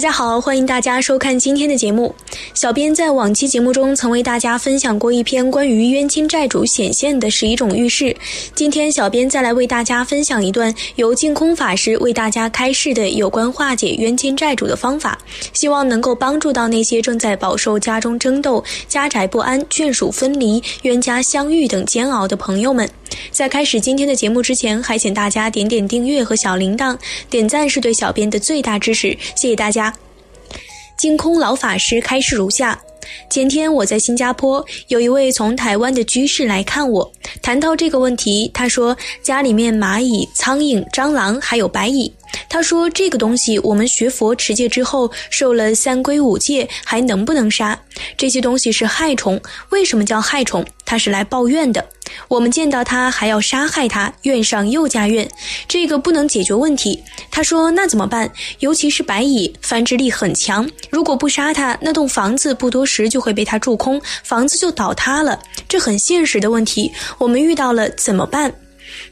大家好，欢迎大家收看今天的节目。小编在往期节目中曾为大家分享过一篇关于冤亲债主显现的十一种预示。今天，小编再来为大家分享一段由净空法师为大家开示的有关化解冤亲债主的方法，希望能够帮助到那些正在饱受家中争斗、家宅不安、眷属分离、冤家相遇等煎熬的朋友们。在开始今天的节目之前，还请大家点点订阅和小铃铛，点赞是对小编的最大支持，谢谢大家。净空老法师开示如下：前天我在新加坡，有一位从台湾的居士来看我，谈到这个问题，他说家里面蚂蚁、苍蝇、蟑螂还有白蚁。他说这个东西我们学佛持戒之后受了三规五戒，还能不能杀？这些东西是害虫，为什么叫害虫？他是来报怨的。我们见到他还要杀害他，怨上又加怨，这个不能解决问题。他说：“那怎么办？尤其是白蚁，繁殖力很强，如果不杀它，那栋房子不多时就会被它蛀空，房子就倒塌了。这很现实的问题，我们遇到了怎么办？”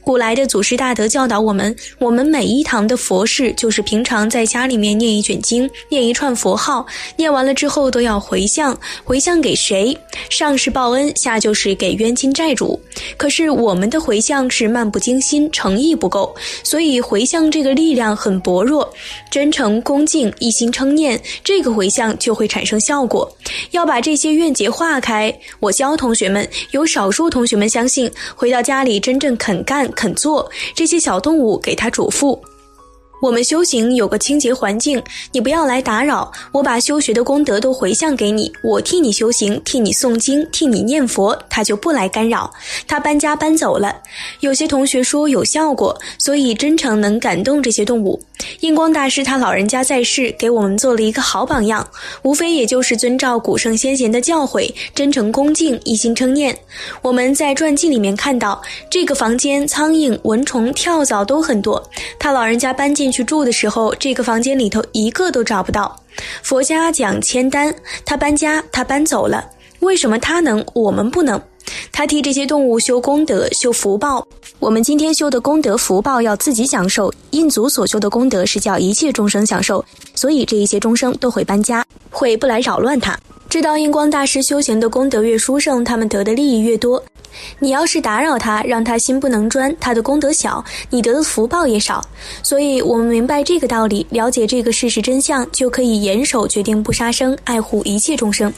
古来的祖师大德教导我们：我们每一堂的佛事，就是平常在家里面念一卷经，念一串佛号，念完了之后都要回向。回向给谁？上是报恩，下就是给冤亲债主。可是我们的回向是漫不经心，诚意不够，所以回向这个力量很薄弱。真诚恭敬，一心称念，这个回向就会产生效果。要把这些怨结化开。我教同学们，有少数同学们相信，回到家里真正肯干。肯做这些小动物给他嘱咐。我们修行有个清洁环境，你不要来打扰。我把修学的功德都回向给你，我替你修行，替你诵经，替你念佛，他就不来干扰。他搬家搬走了。有些同学说有效果，所以真诚能感动这些动物。印光大师他老人家在世，给我们做了一个好榜样，无非也就是遵照古圣先贤的教诲，真诚恭敬，一心称念。我们在传记里面看到，这个房间苍蝇、蚊虫、跳蚤都很多。他老人家搬进。去住的时候，这个房间里头一个都找不到。佛家讲签单，他搬家，他搬走了，为什么他能，我们不能？他替这些动物修功德、修福报。我们今天修的功德、福报要自己享受。印祖所修的功德是叫一切众生享受，所以这一些众生都会搬家，会不来扰乱他。知道印光大师修行的功德越殊胜，他们得的利益越多。你要是打扰他，让他心不能专，他的功德小，你得的福报也少。所以，我们明白这个道理，了解这个事实真相，就可以严守决定不杀生，爱护一切众生。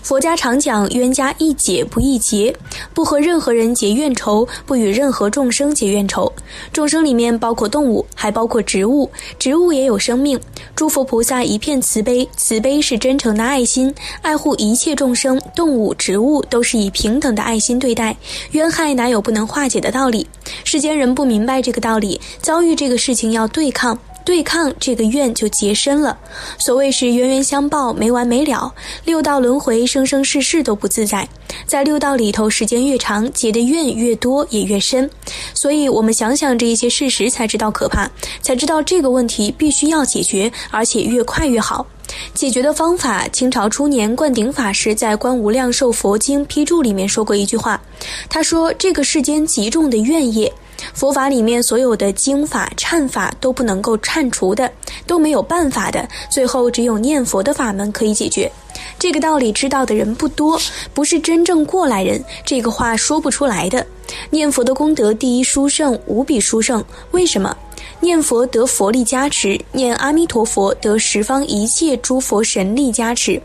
佛家常讲冤家宜解不宜结，不和任何人结怨仇，不与任何众生结怨仇。众生里面包括动物，还包括植物，植物也有生命。诸佛菩萨一片慈悲，慈悲是真诚的爱心，爱护一切众生，动物、植物都是以平等的爱心对待。冤害哪有不能化解的道理？世间人不明白这个道理，遭遇这个事情要对抗，对抗这个怨就结深了。所谓是冤冤相报，没完没了，六道轮回，生生世世都不自在。在六道里头，时间越长，结的怨越多，也越深。所以，我们想想这一些事实，才知道可怕，才知道这个问题必须要解决，而且越快越好。解决的方法，清朝初年，灌顶法师在《观无量寿佛经批注》里面说过一句话，他说：“这个世间极重的怨业，佛法里面所有的经法、忏法都不能够忏除的，都没有办法的，最后只有念佛的法门可以解决。这个道理知道的人不多，不是真正过来人，这个话说不出来的。念佛的功德第一殊胜，无比殊胜，为什么？”念佛得佛力加持，念阿弥陀佛得十方一切诸佛神力加持。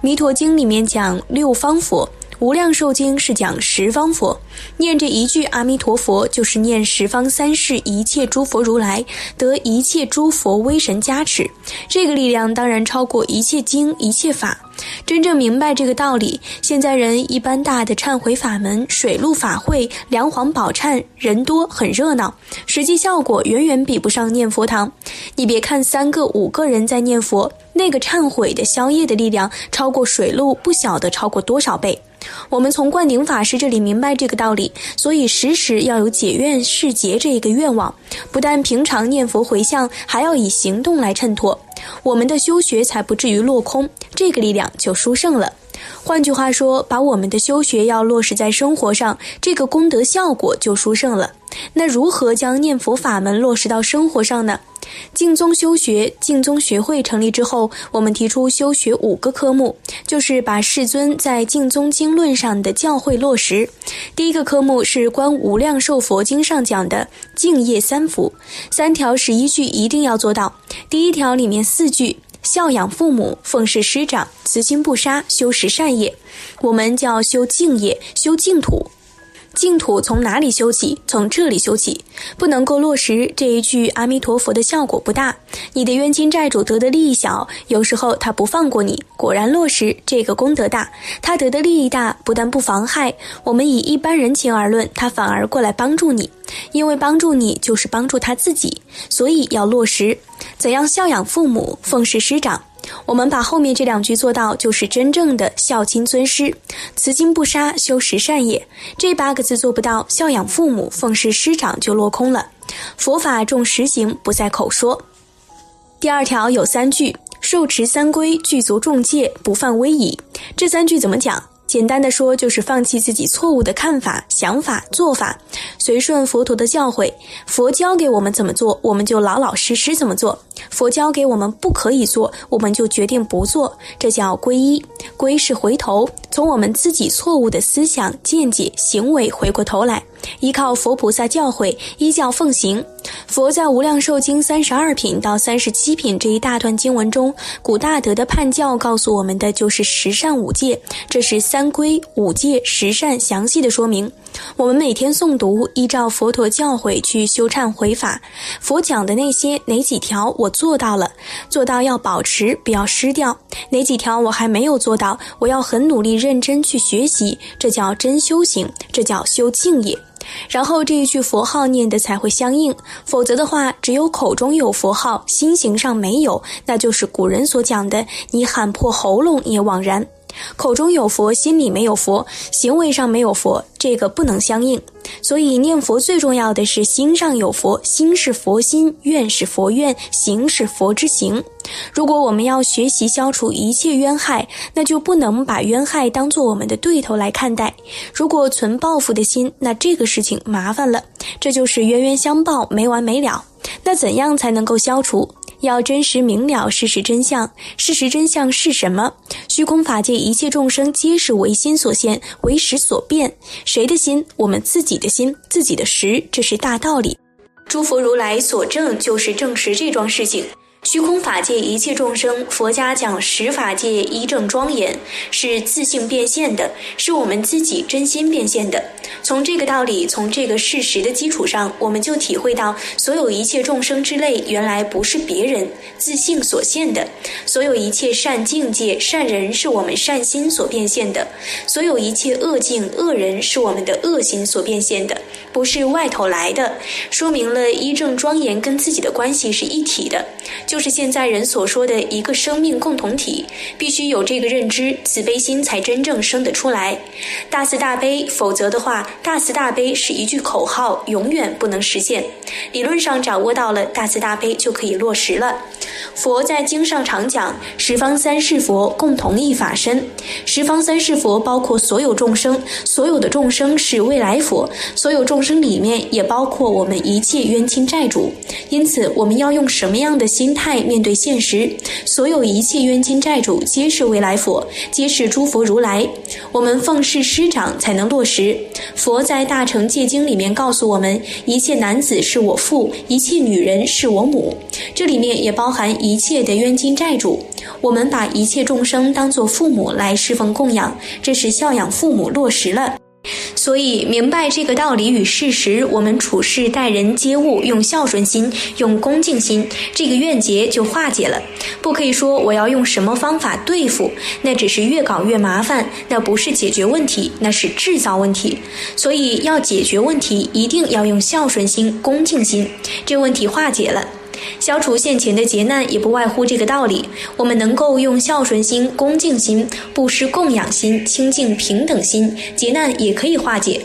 弥陀经里面讲六方佛，无量寿经是讲十方佛。念这一句阿弥陀佛，就是念十方三世一切诸佛如来得一切诸佛威神加持。这个力量当然超过一切经一切法。真正明白这个道理，现在人一般大的忏悔法门、水陆法会、梁皇宝忏，人多很热闹，实际效果远远比不上念佛堂。你别看三个五个人在念佛，那个忏悔的消业的力量超过水陆，不晓得超过多少倍。我们从灌顶法师这里明白这个道理，所以时时要有解怨释结这一个愿望，不但平常念佛回向，还要以行动来衬托。我们的修学才不至于落空，这个力量就殊胜了。换句话说，把我们的修学要落实在生活上，这个功德效果就殊胜了。那如何将念佛法门落实到生活上呢？净宗修学，净宗学会成立之后，我们提出修学五个科目，就是把世尊在净宗经论上的教诲落实。第一个科目是《观无量寿佛经》上讲的敬业三福，三条十一句一定要做到。第一条里面四句：孝养父母，奉事师长，慈心不杀，修十善业。我们叫修净业，修净土。净土从哪里修起？从这里修起，不能够落实这一句阿弥陀佛的效果不大。你的冤亲债主得的利益小，有时候他不放过你。果然落实这个功德大，他得的利益大，不但不妨害我们以一般人情而论，他反而过来帮助你，因为帮助你就是帮助他自己，所以要落实。怎样孝养父母，奉事师长？我们把后面这两句做到，就是真正的孝亲尊师，慈亲不杀，修十善业。这八个字做不到，孝养父母，奉事师长就落空了。佛法重实行，不在口说。第二条有三句：受持三规，具足众戒，不犯威仪。这三句怎么讲？简单的说，就是放弃自己错误的看法、想法、做法，随顺佛陀的教诲。佛教给我们怎么做，我们就老老实实怎么做；佛教给我们不可以做，我们就决定不做。这叫皈依。皈是回头，从我们自己错误的思想、见解、行为回过头来。依靠佛菩萨教诲，依教奉行。佛在《无量寿经》三十二品到三十七品这一大段经文中，古大德的判教告诉我们的就是十善五戒，这是三规五戒十善详细的说明。我们每天诵读，依照佛陀教诲去修忏悔法。佛讲的那些哪几条我做到了，做到要保持，不要失掉；哪几条我还没有做到，我要很努力认真去学习。这叫真修行，这叫修净业。然后这一句佛号念的才会相应，否则的话，只有口中有佛号，心形上没有，那就是古人所讲的“你喊破喉咙也枉然”。口中有佛，心里没有佛，行为上没有佛，这个不能相应。所以念佛最重要的是心上有佛，心是佛心，愿是佛愿，行是佛之行。如果我们要学习消除一切冤害，那就不能把冤害当做我们的对头来看待。如果存报复的心，那这个事情麻烦了，这就是冤冤相报，没完没了。那怎样才能够消除？要真实明了事实真相，事实真相是什么？虚空法界一切众生皆是唯心所现，唯识所变。谁的心？我们自己的心，自己的识，这是大道理。诸佛如来所证，就是证实这桩事情。虚空法界一切众生，佛家讲十法界一正庄严，是自性变现的，是我们自己真心变现的。从这个道理，从这个事实的基础上，我们就体会到，所有一切众生之类，原来不是别人自性所现的；所有一切善境界、善人，是我们善心所变现的；所有一切恶境、恶人，是我们的恶心所变现的，不是外头来的。说明了一正庄严跟自己的关系是一体的。就是现在人所说的一个生命共同体，必须有这个认知，慈悲心才真正生得出来。大慈大悲，否则的话，大慈大悲是一句口号，永远不能实现。理论上掌握到了大慈大悲，就可以落实了。佛在经上常讲，十方三世佛共同一法身。十方三世佛包括所有众生，所有的众生是未来佛，所有众生里面也包括我们一切冤亲债主。因此，我们要用什么样的心态？面对现实，所有一切冤亲债主皆是未来佛，皆是诸佛如来。我们奉事师长才能落实。佛在大乘戒经里面告诉我们：一切男子是我父，一切女人是我母。这里面也包含一切的冤亲债主。我们把一切众生当作父母来侍奉供养，这是孝养父母落实了。所以，明白这个道理与事实，我们处事待人接物用孝顺心、用恭敬心，这个怨结就化解了。不可以说我要用什么方法对付，那只是越搞越麻烦，那不是解决问题，那是制造问题。所以，要解决问题，一定要用孝顺心、恭敬心，这问题化解了。消除现前的劫难，也不外乎这个道理。我们能够用孝顺心、恭敬心、布施供养心、清净平等心，劫难也可以化解。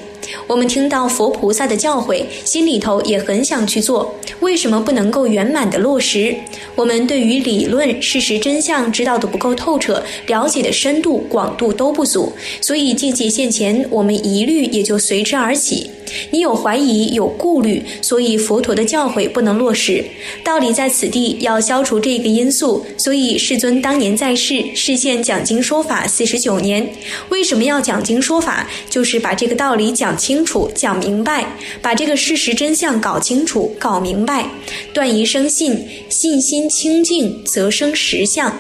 我们听到佛菩萨的教诲，心里头也很想去做，为什么不能够圆满的落实？我们对于理论、事实真相知道的不够透彻，了解的深度、广度都不足，所以境界现前，我们疑虑也就随之而起。你有怀疑，有顾虑，所以佛陀的教诲不能落实。道理在此地，要消除这个因素，所以世尊当年在世，示现讲经说法四十九年。为什么要讲经说法？就是把这个道理讲清楚、讲明白，把这个事实真相搞清楚、搞明白，断疑生信，信心清净，则生实相。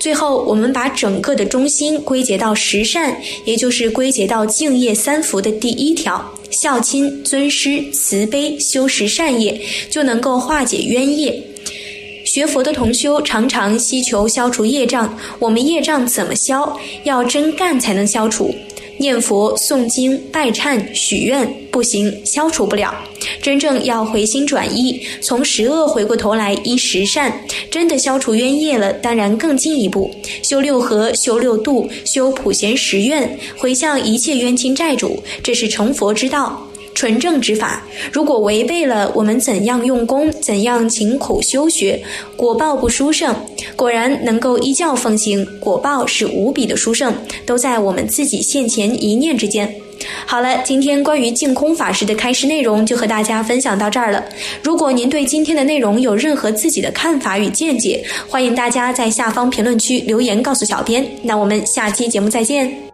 最后，我们把整个的中心归结到十善，也就是归结到敬业三福的第一条：孝亲、尊师、慈悲、修十善业，就能够化解冤业。学佛的同修常常希求消除业障，我们业障怎么消？要真干才能消除。念佛、诵经、拜忏、许愿不行，消除不了。真正要回心转意，从十恶回过头来依十善，真的消除冤业了。当然更进一步，修六合、修六度、修普贤十愿，回向一切冤亲债主，这是成佛之道。纯正之法，如果违背了，我们怎样用功，怎样勤苦修学，果报不殊胜。果然能够依教奉行，果报是无比的殊胜，都在我们自己现前一念之间。好了，今天关于净空法师的开示内容就和大家分享到这儿了。如果您对今天的内容有任何自己的看法与见解，欢迎大家在下方评论区留言告诉小编。那我们下期节目再见。